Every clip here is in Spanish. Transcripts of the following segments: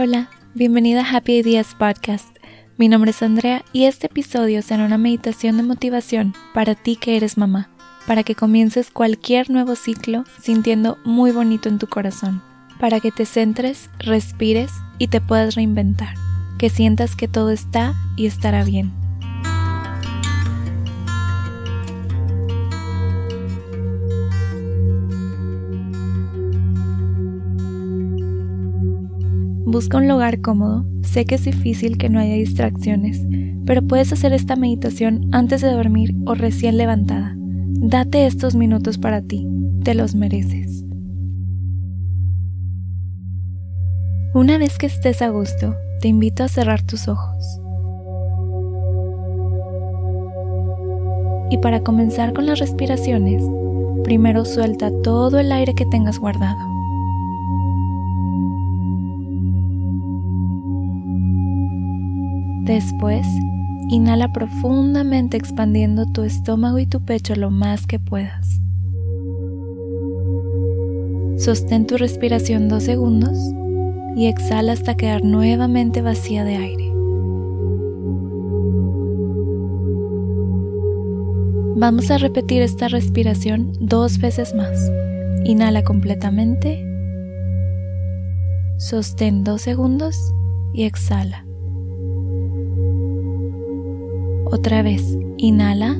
Hola, bienvenida a Happy Ideas Podcast. Mi nombre es Andrea y este episodio será una meditación de motivación para ti que eres mamá, para que comiences cualquier nuevo ciclo sintiendo muy bonito en tu corazón, para que te centres, respires y te puedas reinventar, que sientas que todo está y estará bien. Busca un lugar cómodo. Sé que es difícil que no haya distracciones, pero puedes hacer esta meditación antes de dormir o recién levantada. Date estos minutos para ti. Te los mereces. Una vez que estés a gusto, te invito a cerrar tus ojos. Y para comenzar con las respiraciones, primero suelta todo el aire que tengas guardado. Después, inhala profundamente expandiendo tu estómago y tu pecho lo más que puedas. Sostén tu respiración dos segundos y exhala hasta quedar nuevamente vacía de aire. Vamos a repetir esta respiración dos veces más. Inhala completamente, sostén dos segundos y exhala. Otra vez, inhala.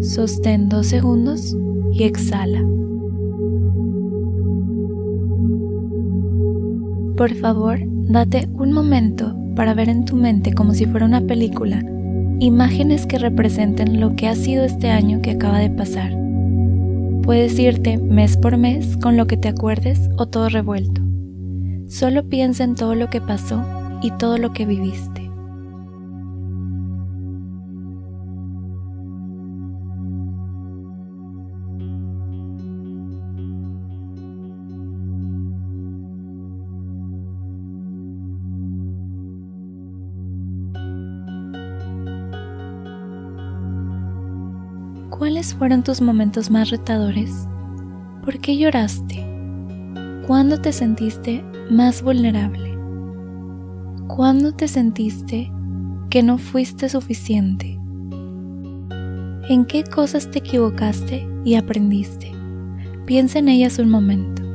Sostén dos segundos y exhala. Por favor, date un momento para ver en tu mente como si fuera una película imágenes que representen lo que ha sido este año que acaba de pasar. Puedes irte mes por mes con lo que te acuerdes o todo revuelto. Solo piensa en todo lo que pasó y todo lo que viviste. ¿Cuáles fueron tus momentos más retadores? ¿Por qué lloraste? ¿Cuándo te sentiste más vulnerable? ¿Cuándo te sentiste que no fuiste suficiente? ¿En qué cosas te equivocaste y aprendiste? Piensa en ellas un momento.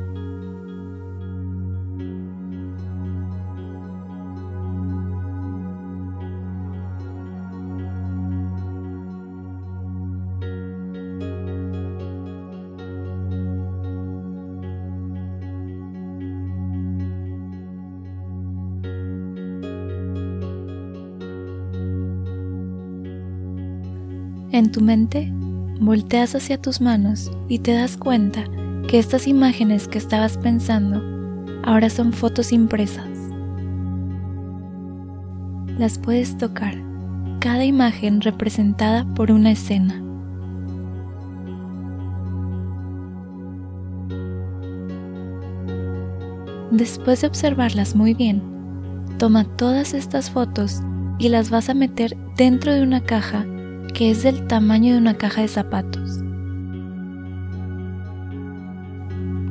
En tu mente, volteas hacia tus manos y te das cuenta que estas imágenes que estabas pensando ahora son fotos impresas. Las puedes tocar, cada imagen representada por una escena. Después de observarlas muy bien, toma todas estas fotos y las vas a meter dentro de una caja que es del tamaño de una caja de zapatos.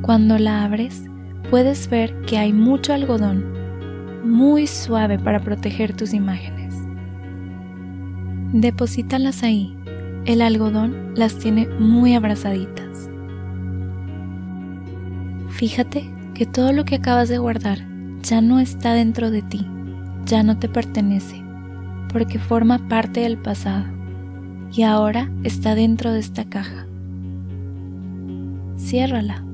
Cuando la abres, puedes ver que hay mucho algodón, muy suave para proteger tus imágenes. Deposítalas ahí. El algodón las tiene muy abrazaditas. Fíjate que todo lo que acabas de guardar ya no está dentro de ti, ya no te pertenece, porque forma parte del pasado y ahora está dentro de esta caja. Ciérrala.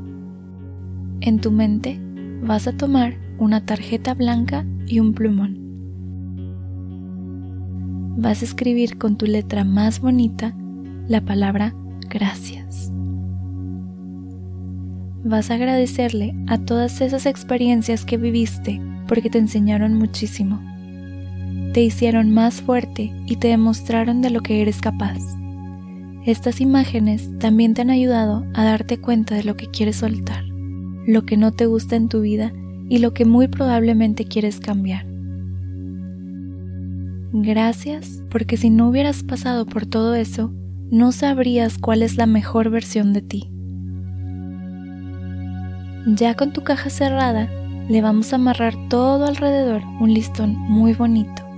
En tu mente vas a tomar una tarjeta blanca y un plumón. Vas a escribir con tu letra más bonita la palabra gracias. Vas a agradecerle a todas esas experiencias que viviste porque te enseñaron muchísimo te hicieron más fuerte y te demostraron de lo que eres capaz. Estas imágenes también te han ayudado a darte cuenta de lo que quieres soltar, lo que no te gusta en tu vida y lo que muy probablemente quieres cambiar. Gracias porque si no hubieras pasado por todo eso, no sabrías cuál es la mejor versión de ti. Ya con tu caja cerrada, le vamos a amarrar todo alrededor un listón muy bonito.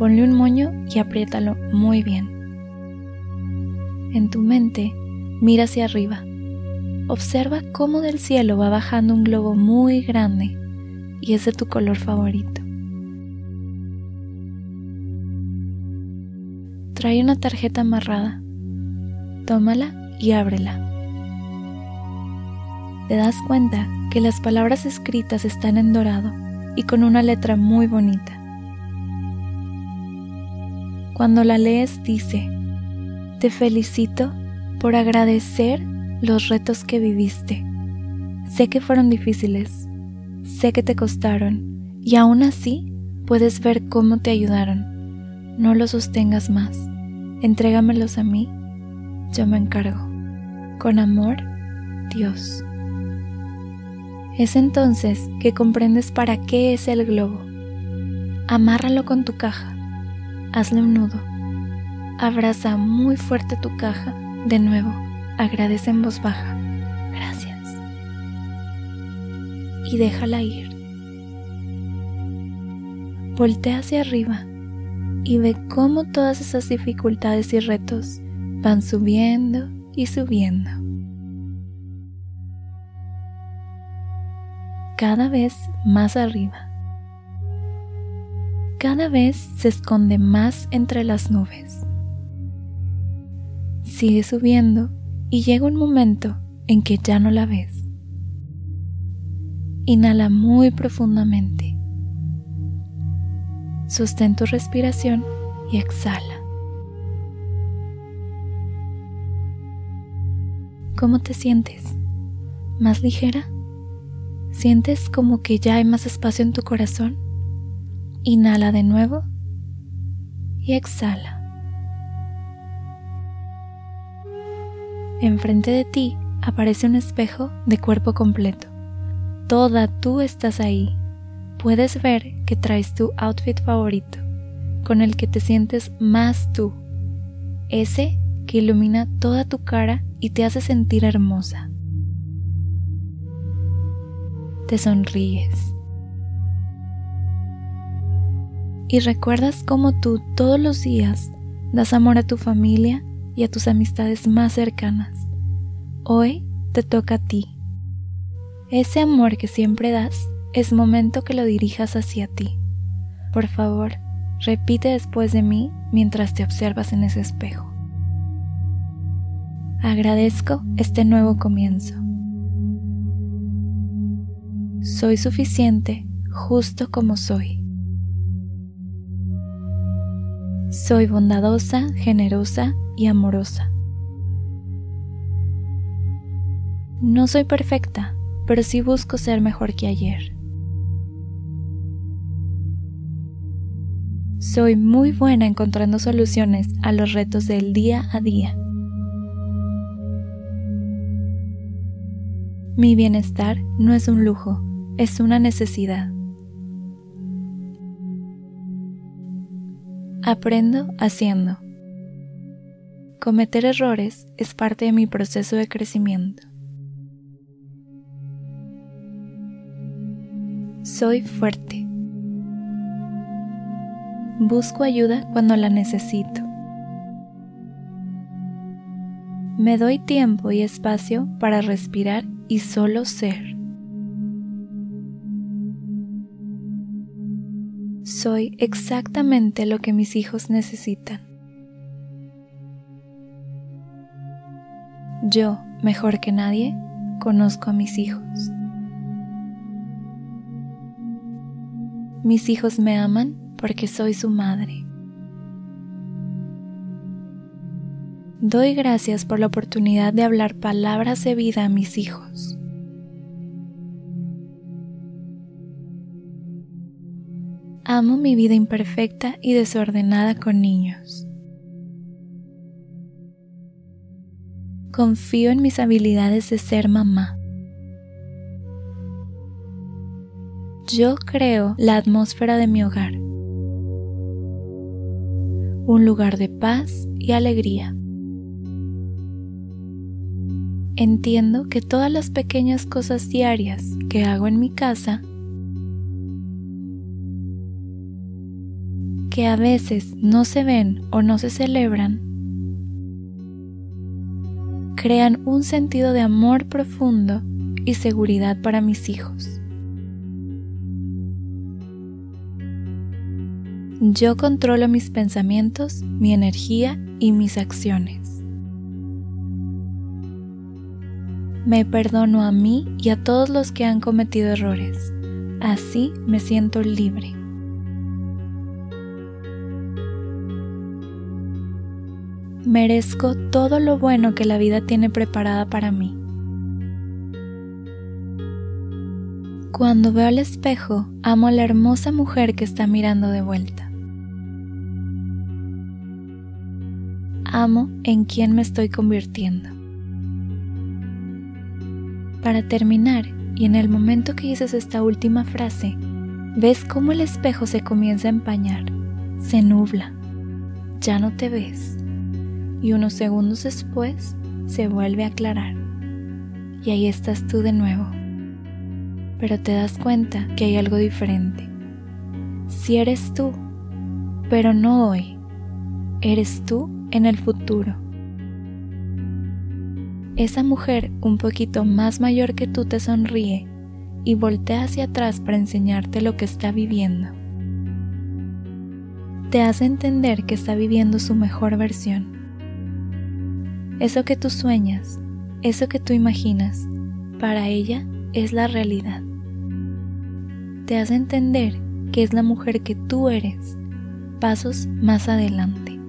Ponle un moño y apriétalo muy bien. En tu mente, mira hacia arriba. Observa cómo del cielo va bajando un globo muy grande y es de tu color favorito. Trae una tarjeta amarrada. Tómala y ábrela. Te das cuenta que las palabras escritas están en dorado y con una letra muy bonita. Cuando la lees dice, te felicito por agradecer los retos que viviste. Sé que fueron difíciles, sé que te costaron y aún así puedes ver cómo te ayudaron. No los sostengas más, entrégamelos a mí, yo me encargo. Con amor, Dios. Es entonces que comprendes para qué es el globo. Amárralo con tu caja, hazle un nudo, abraza muy fuerte tu caja, de nuevo, agradece en voz baja, gracias, y déjala ir. Voltea hacia arriba y ve cómo todas esas dificultades y retos van subiendo y subiendo. cada vez más arriba. Cada vez se esconde más entre las nubes. Sigue subiendo y llega un momento en que ya no la ves. Inhala muy profundamente. Sostén tu respiración y exhala. ¿Cómo te sientes? ¿Más ligera? ¿Sientes como que ya hay más espacio en tu corazón? Inhala de nuevo y exhala. Enfrente de ti aparece un espejo de cuerpo completo. Toda tú estás ahí. Puedes ver que traes tu outfit favorito, con el que te sientes más tú. Ese que ilumina toda tu cara y te hace sentir hermosa te sonríes. Y recuerdas cómo tú todos los días das amor a tu familia y a tus amistades más cercanas. Hoy te toca a ti. Ese amor que siempre das es momento que lo dirijas hacia ti. Por favor, repite después de mí mientras te observas en ese espejo. Agradezco este nuevo comienzo. Soy suficiente justo como soy. Soy bondadosa, generosa y amorosa. No soy perfecta, pero sí busco ser mejor que ayer. Soy muy buena encontrando soluciones a los retos del día a día. Mi bienestar no es un lujo, es una necesidad. Aprendo haciendo. Cometer errores es parte de mi proceso de crecimiento. Soy fuerte. Busco ayuda cuando la necesito. Me doy tiempo y espacio para respirar y solo ser. Soy exactamente lo que mis hijos necesitan. Yo, mejor que nadie, conozco a mis hijos. Mis hijos me aman porque soy su madre. Doy gracias por la oportunidad de hablar palabras de vida a mis hijos. Amo mi vida imperfecta y desordenada con niños. Confío en mis habilidades de ser mamá. Yo creo la atmósfera de mi hogar. Un lugar de paz y alegría. entiendo que todas las pequeñas cosas diarias que hago en mi casa, que a veces no se ven o no se celebran, crean un sentido de amor profundo y seguridad para mis hijos. Yo controlo mis pensamientos, mi energía y mis acciones. Me perdono a mí y a todos los que han cometido errores. Así me siento libre. Merezco todo lo bueno que la vida tiene preparada para mí. Cuando veo al espejo, amo a la hermosa mujer que está mirando de vuelta. amo en quien me estoy convirtiendo. Para terminar, y en el momento que dices esta última frase, ves cómo el espejo se comienza a empañar, se nubla, ya no te ves, y unos segundos después se vuelve a aclarar. Y ahí estás tú de nuevo. Pero te das cuenta que hay algo diferente. Si eres tú, pero no hoy, eres tú en el futuro. Esa mujer un poquito más mayor que tú te sonríe y voltea hacia atrás para enseñarte lo que está viviendo. Te hace entender que está viviendo su mejor versión. Eso que tú sueñas, eso que tú imaginas, para ella es la realidad. Te hace entender que es la mujer que tú eres, pasos más adelante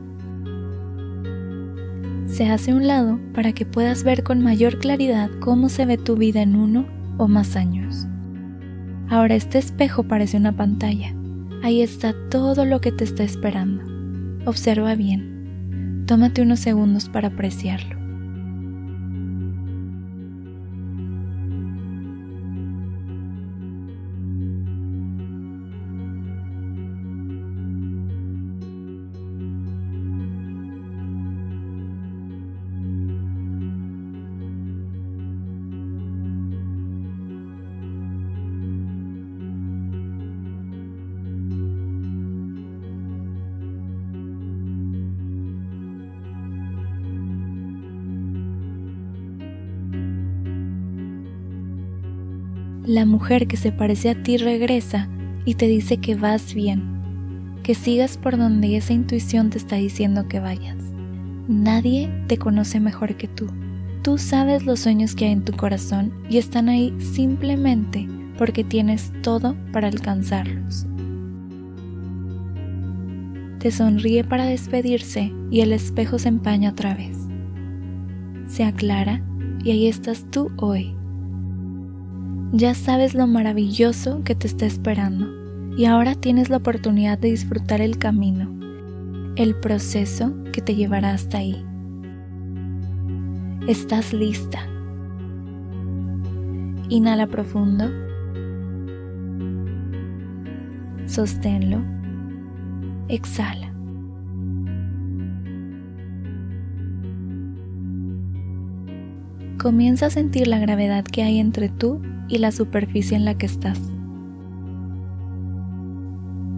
se hace un lado para que puedas ver con mayor claridad cómo se ve tu vida en uno o más años. Ahora este espejo parece una pantalla. Ahí está todo lo que te está esperando. Observa bien. Tómate unos segundos para apreciarlo. La mujer que se parece a ti regresa y te dice que vas bien, que sigas por donde esa intuición te está diciendo que vayas. Nadie te conoce mejor que tú. Tú sabes los sueños que hay en tu corazón y están ahí simplemente porque tienes todo para alcanzarlos. Te sonríe para despedirse y el espejo se empaña otra vez. Se aclara y ahí estás tú hoy ya sabes lo maravilloso que te está esperando y ahora tienes la oportunidad de disfrutar el camino, el proceso que te llevará hasta ahí. Estás lista. Inhala profundo. Sosténlo. Exhala. Comienza a sentir la gravedad que hay entre tú y la superficie en la que estás.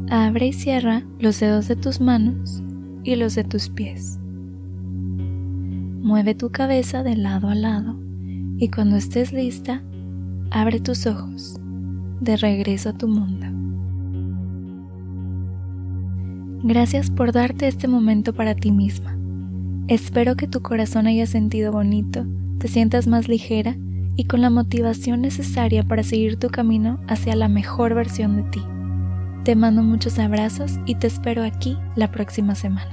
Abre y cierra los dedos de tus manos y los de tus pies. Mueve tu cabeza de lado a lado y cuando estés lista, abre tus ojos de regreso a tu mundo. Gracias por darte este momento para ti misma. Espero que tu corazón haya sentido bonito, te sientas más ligera y con la motivación necesaria para seguir tu camino hacia la mejor versión de ti. Te mando muchos abrazos y te espero aquí la próxima semana.